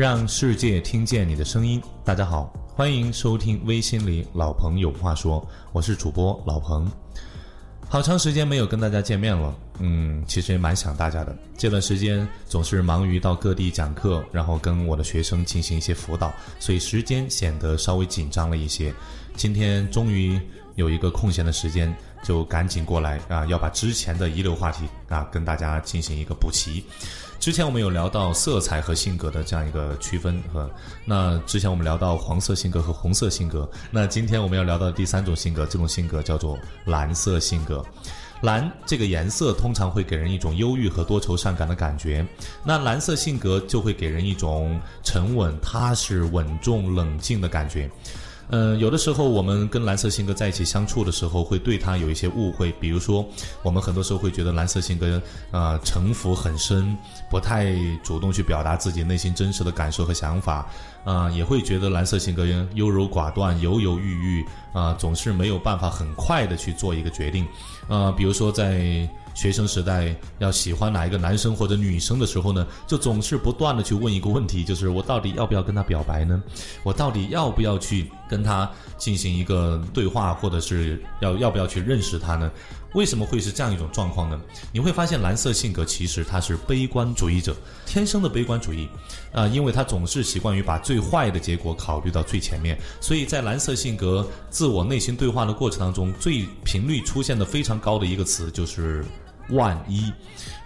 让世界听见你的声音。大家好，欢迎收听微信里老朋友话说，我是主播老彭。好长时间没有跟大家见面了，嗯，其实也蛮想大家的。这段时间总是忙于到各地讲课，然后跟我的学生进行一些辅导，所以时间显得稍微紧张了一些。今天终于有一个空闲的时间，就赶紧过来啊，要把之前的遗留话题啊跟大家进行一个补齐。之前我们有聊到色彩和性格的这样一个区分和，那之前我们聊到黄色性格和红色性格，那今天我们要聊到第三种性格，这种性格叫做蓝色性格。蓝这个颜色通常会给人一种忧郁和多愁善感的感觉，那蓝色性格就会给人一种沉稳、踏实、稳重、冷静的感觉。嗯，有的时候我们跟蓝色性格在一起相处的时候，会对他有一些误会。比如说，我们很多时候会觉得蓝色性格，呃，城府很深，不太主动去表达自己内心真实的感受和想法，啊，也会觉得蓝色性格优柔寡断、犹犹豫豫，啊，总是没有办法很快的去做一个决定，啊，比如说在。学生时代要喜欢哪一个男生或者女生的时候呢，就总是不断的去问一个问题，就是我到底要不要跟他表白呢？我到底要不要去跟他进行一个对话，或者是要要不要去认识他呢？为什么会是这样一种状况呢？你会发现蓝色性格其实他是悲观主义者，天生的悲观主义，啊，因为他总是习惯于把最坏的结果考虑到最前面，所以在蓝色性格自我内心对话的过程当中，最频率出现的非常高的一个词就是万一。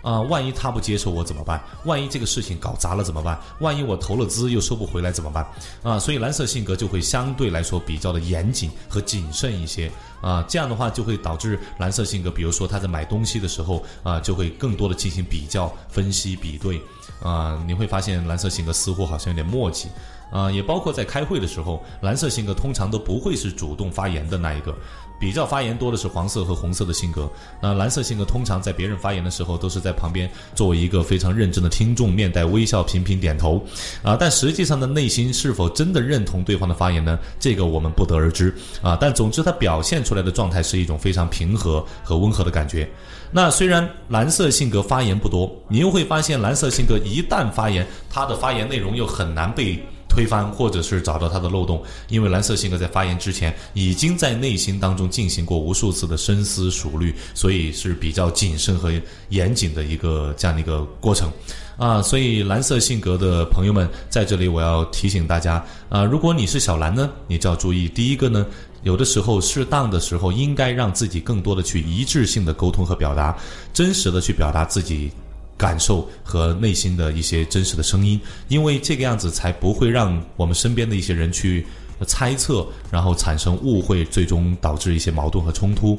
啊，万一他不接受我怎么办？万一这个事情搞砸了怎么办？万一我投了资又收不回来怎么办？啊，所以蓝色性格就会相对来说比较的严谨和谨慎一些。啊，这样的话就会导致蓝色性格，比如说他在买东西的时候，啊，就会更多的进行比较、分析、比对。啊，你会发现蓝色性格似乎好像有点墨迹。啊，也包括在开会的时候，蓝色性格通常都不会是主动发言的那一个。比较发言多的是黄色和红色的性格，那蓝色性格通常在别人发言的时候都是在旁边作为一个非常认真的听众，面带微笑，频频点头，啊，但实际上的内心是否真的认同对方的发言呢？这个我们不得而知，啊，但总之他表现出来的状态是一种非常平和和温和的感觉。那虽然蓝色性格发言不多，你又会发现蓝色性格一旦发言，他的发言内容又很难被。推翻，或者是找到他的漏洞，因为蓝色性格在发言之前已经在内心当中进行过无数次的深思熟虑，所以是比较谨慎和严谨的一个这样的一个过程，啊，所以蓝色性格的朋友们在这里我要提醒大家，啊，如果你是小蓝呢，你就要注意，第一个呢，有的时候适当的时候应该让自己更多的去一致性的沟通和表达，真实的去表达自己。感受和内心的一些真实的声音，因为这个样子才不会让我们身边的一些人去猜测，然后产生误会，最终导致一些矛盾和冲突。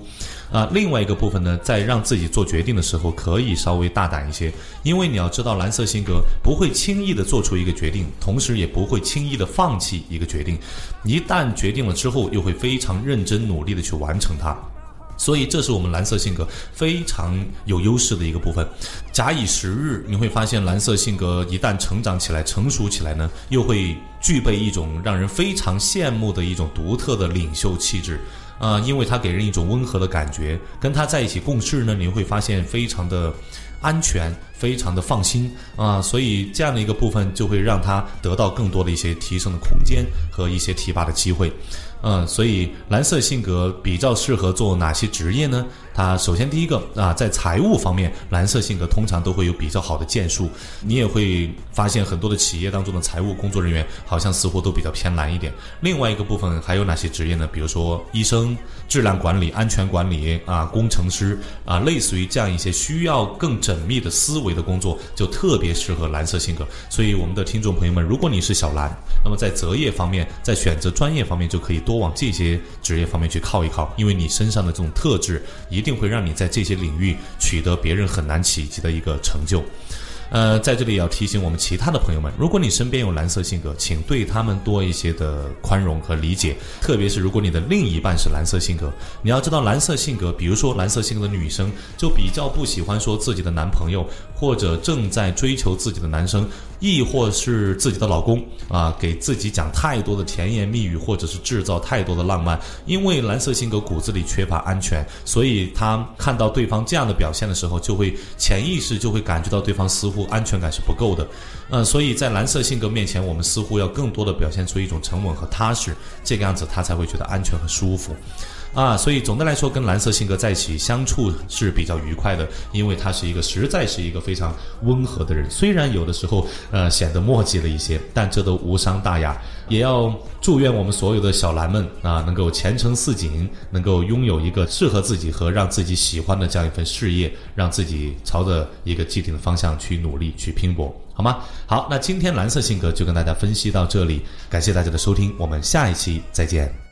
啊，另外一个部分呢，在让自己做决定的时候，可以稍微大胆一些，因为你要知道，蓝色性格不会轻易的做出一个决定，同时也不会轻易的放弃一个决定。一旦决定了之后，又会非常认真努力的去完成它。所以，这是我们蓝色性格非常有优势的一个部分。假以时日，你会发现，蓝色性格一旦成长起来、成熟起来呢，又会具备一种让人非常羡慕的一种独特的领袖气质。啊，因为他给人一种温和的感觉，跟他在一起共事呢，你会发现非常的安全，非常的放心啊。所以，这样的一个部分就会让他得到更多的一些提升的空间和一些提拔的机会。嗯，所以蓝色性格比较适合做哪些职业呢？它首先第一个啊，在财务方面，蓝色性格通常都会有比较好的建树。你也会发现很多的企业当中的财务工作人员好像似乎都比较偏蓝一点。另外一个部分还有哪些职业呢？比如说医生、质量管理、安全管理啊、工程师啊，类似于这样一些需要更缜密的思维的工作，就特别适合蓝色性格。所以我们的听众朋友们，如果你是小蓝，那么在择业方面，在选择专业方面就可以多往这些职业方面去靠一靠，因为你身上的这种特质一。定会让你在这些领域取得别人很难企及的一个成就。呃，在这里要提醒我们其他的朋友们，如果你身边有蓝色性格，请对他们多一些的宽容和理解。特别是如果你的另一半是蓝色性格，你要知道蓝色性格，比如说蓝色性格的女生，就比较不喜欢说自己的男朋友或者正在追求自己的男生。亦或是自己的老公啊，给自己讲太多的甜言蜜语，或者是制造太多的浪漫。因为蓝色性格骨子里缺乏安全，所以他看到对方这样的表现的时候，就会潜意识就会感觉到对方似乎。乎安全感是不够的。呃，所以在蓝色性格面前，我们似乎要更多的表现出一种沉稳和踏实，这个样子他才会觉得安全和舒服。啊，所以总的来说，跟蓝色性格在一起相处是比较愉快的，因为他是一个实在是一个非常温和的人。虽然有的时候呃显得墨迹了一些，但这都无伤大雅。也要祝愿我们所有的小蓝们啊，能够前程似锦，能够拥有一个适合自己和让自己喜欢的这样一份事业，让自己朝着一个既定的方向去努力去拼搏，好吗？好，那今天蓝色性格就跟大家分析到这里，感谢大家的收听，我们下一期再见。